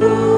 Whoa.